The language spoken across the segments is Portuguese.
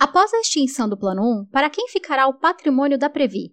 Após a extinção do Plano 1, para quem ficará o patrimônio da Previ?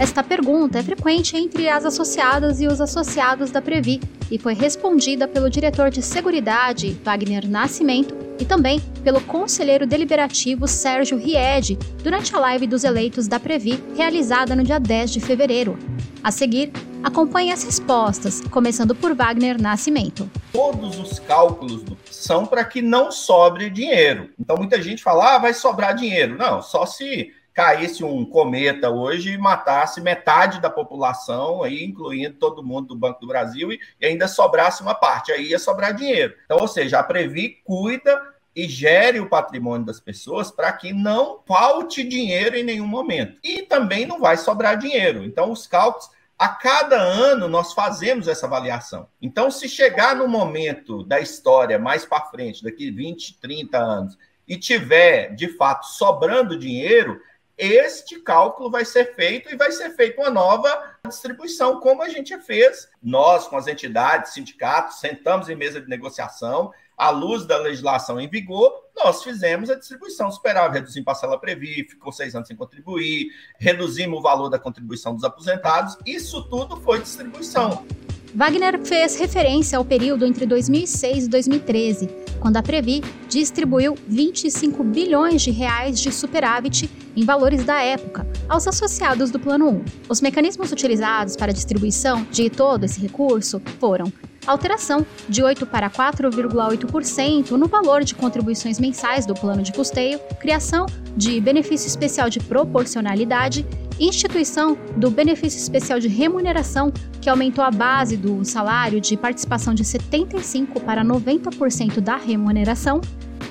Esta pergunta é frequente entre as associadas e os associados da Previ e foi respondida pelo diretor de Seguridade, Wagner Nascimento, e também pelo conselheiro deliberativo Sérgio Ried durante a live dos eleitos da Previ, realizada no dia 10 de fevereiro. A seguir, acompanhe as respostas, começando por Wagner Nascimento. Todos os cálculos são para que não sobre dinheiro. Então, muita gente fala, ah, vai sobrar dinheiro. Não, só se caísse um cometa hoje e matasse metade da população, aí, incluindo todo mundo do Banco do Brasil, e, ainda sobrasse uma parte, aí ia sobrar dinheiro. Então, ou seja, a Previ cuida e gere o patrimônio das pessoas para que não falte dinheiro em nenhum momento. E também não vai sobrar dinheiro. Então, os cálculos, a cada ano, nós fazemos essa avaliação. Então, se chegar no momento da história mais para frente, daqui 20, 30 anos, e tiver, de fato, sobrando dinheiro, este cálculo vai ser feito e vai ser feita uma nova distribuição, como a gente fez. Nós, com as entidades, sindicatos, sentamos em mesa de negociação, à luz da legislação em vigor, nós fizemos a distribuição superável, reduzimos parcela Previ, ficou seis anos sem contribuir, reduzimos o valor da contribuição dos aposentados, isso tudo foi distribuição. Wagner fez referência ao período entre 2006 e 2013, quando a Previ distribuiu 25 bilhões de reais de superávit em valores da época aos associados do Plano 1. Os mecanismos utilizados para a distribuição de todo esse recurso foram alteração de 8 para 4,8% no valor de contribuições mensais do plano de custeio, criação de benefício especial de proporcionalidade instituição do benefício especial de remuneração, que aumentou a base do salário de participação de 75% para 90% da remuneração,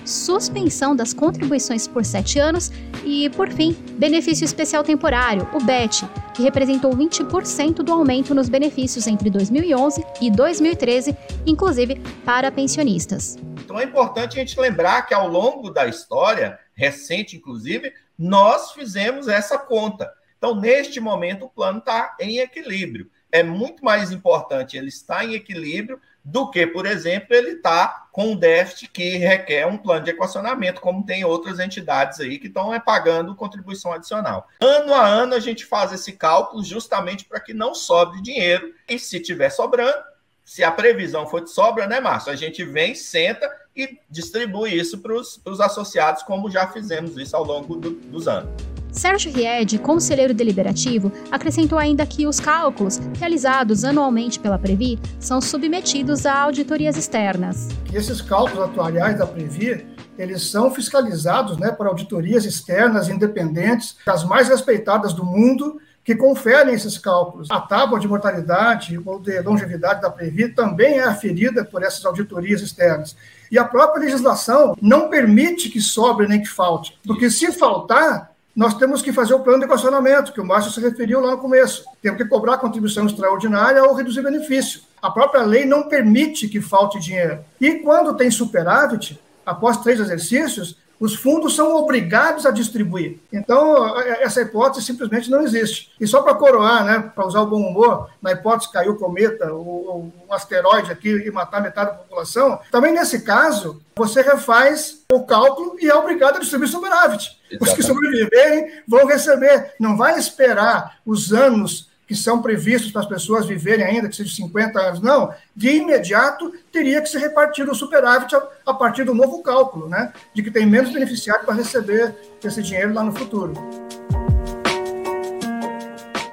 suspensão das contribuições por sete anos e, por fim, benefício especial temporário, o BET, que representou 20% do aumento nos benefícios entre 2011 e 2013, inclusive para pensionistas. Então é importante a gente lembrar que ao longo da história, recente inclusive, nós fizemos essa conta. Então, neste momento, o plano está em equilíbrio. É muito mais importante ele estar em equilíbrio do que, por exemplo, ele estar com um déficit que requer um plano de equacionamento, como tem outras entidades aí que estão é, pagando contribuição adicional. Ano a ano a gente faz esse cálculo justamente para que não sobre dinheiro e se tiver sobrando, se a previsão for de sobra, né, Márcio? A gente vem, senta e distribui isso para os associados, como já fizemos isso ao longo do, dos anos. Sérgio Ried, conselheiro deliberativo, acrescentou ainda que os cálculos realizados anualmente pela Previ são submetidos a auditorias externas. esses cálculos atuariais da Previ eles são fiscalizados né, por auditorias externas independentes, as mais respeitadas do mundo, que conferem esses cálculos. A tábua de mortalidade ou de longevidade da Previ também é aferida por essas auditorias externas. E a própria legislação não permite que sobre nem que falte, porque se faltar, nós temos que fazer o plano de equacionamento, que o Márcio se referiu lá no começo. Temos que cobrar contribuição extraordinária ou reduzir benefício. A própria lei não permite que falte dinheiro. E quando tem superávit, após três exercícios, os fundos são obrigados a distribuir. Então, é, essa hipótese simplesmente não existe. E só para coroar, né, para usar o bom humor, na hipótese caiu o cometa, ou, um asteroide aqui e matar metade da população, também nesse caso, você refaz o cálculo e é obrigado a distribuir superávit. Exatamente. Os que sobreviverem vão receber. Não vai esperar os anos que são previstos para as pessoas viverem ainda, que seja 50 anos, não, de imediato teria que ser repartido o superávit a, a partir do novo cálculo, né? De que tem menos beneficiário para receber esse dinheiro lá no futuro.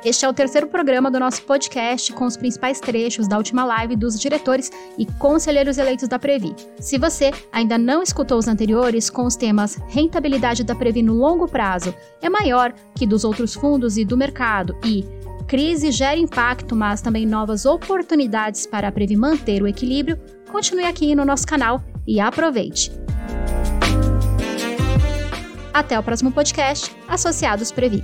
Este é o terceiro programa do nosso podcast com os principais trechos da última live dos diretores e conselheiros eleitos da Previ. Se você ainda não escutou os anteriores com os temas rentabilidade da Previ no longo prazo é maior que dos outros fundos e do mercado e crise gera impacto, mas também novas oportunidades para a Previ manter o equilíbrio, continue aqui no nosso canal e aproveite. Até o próximo podcast, Associados Previ.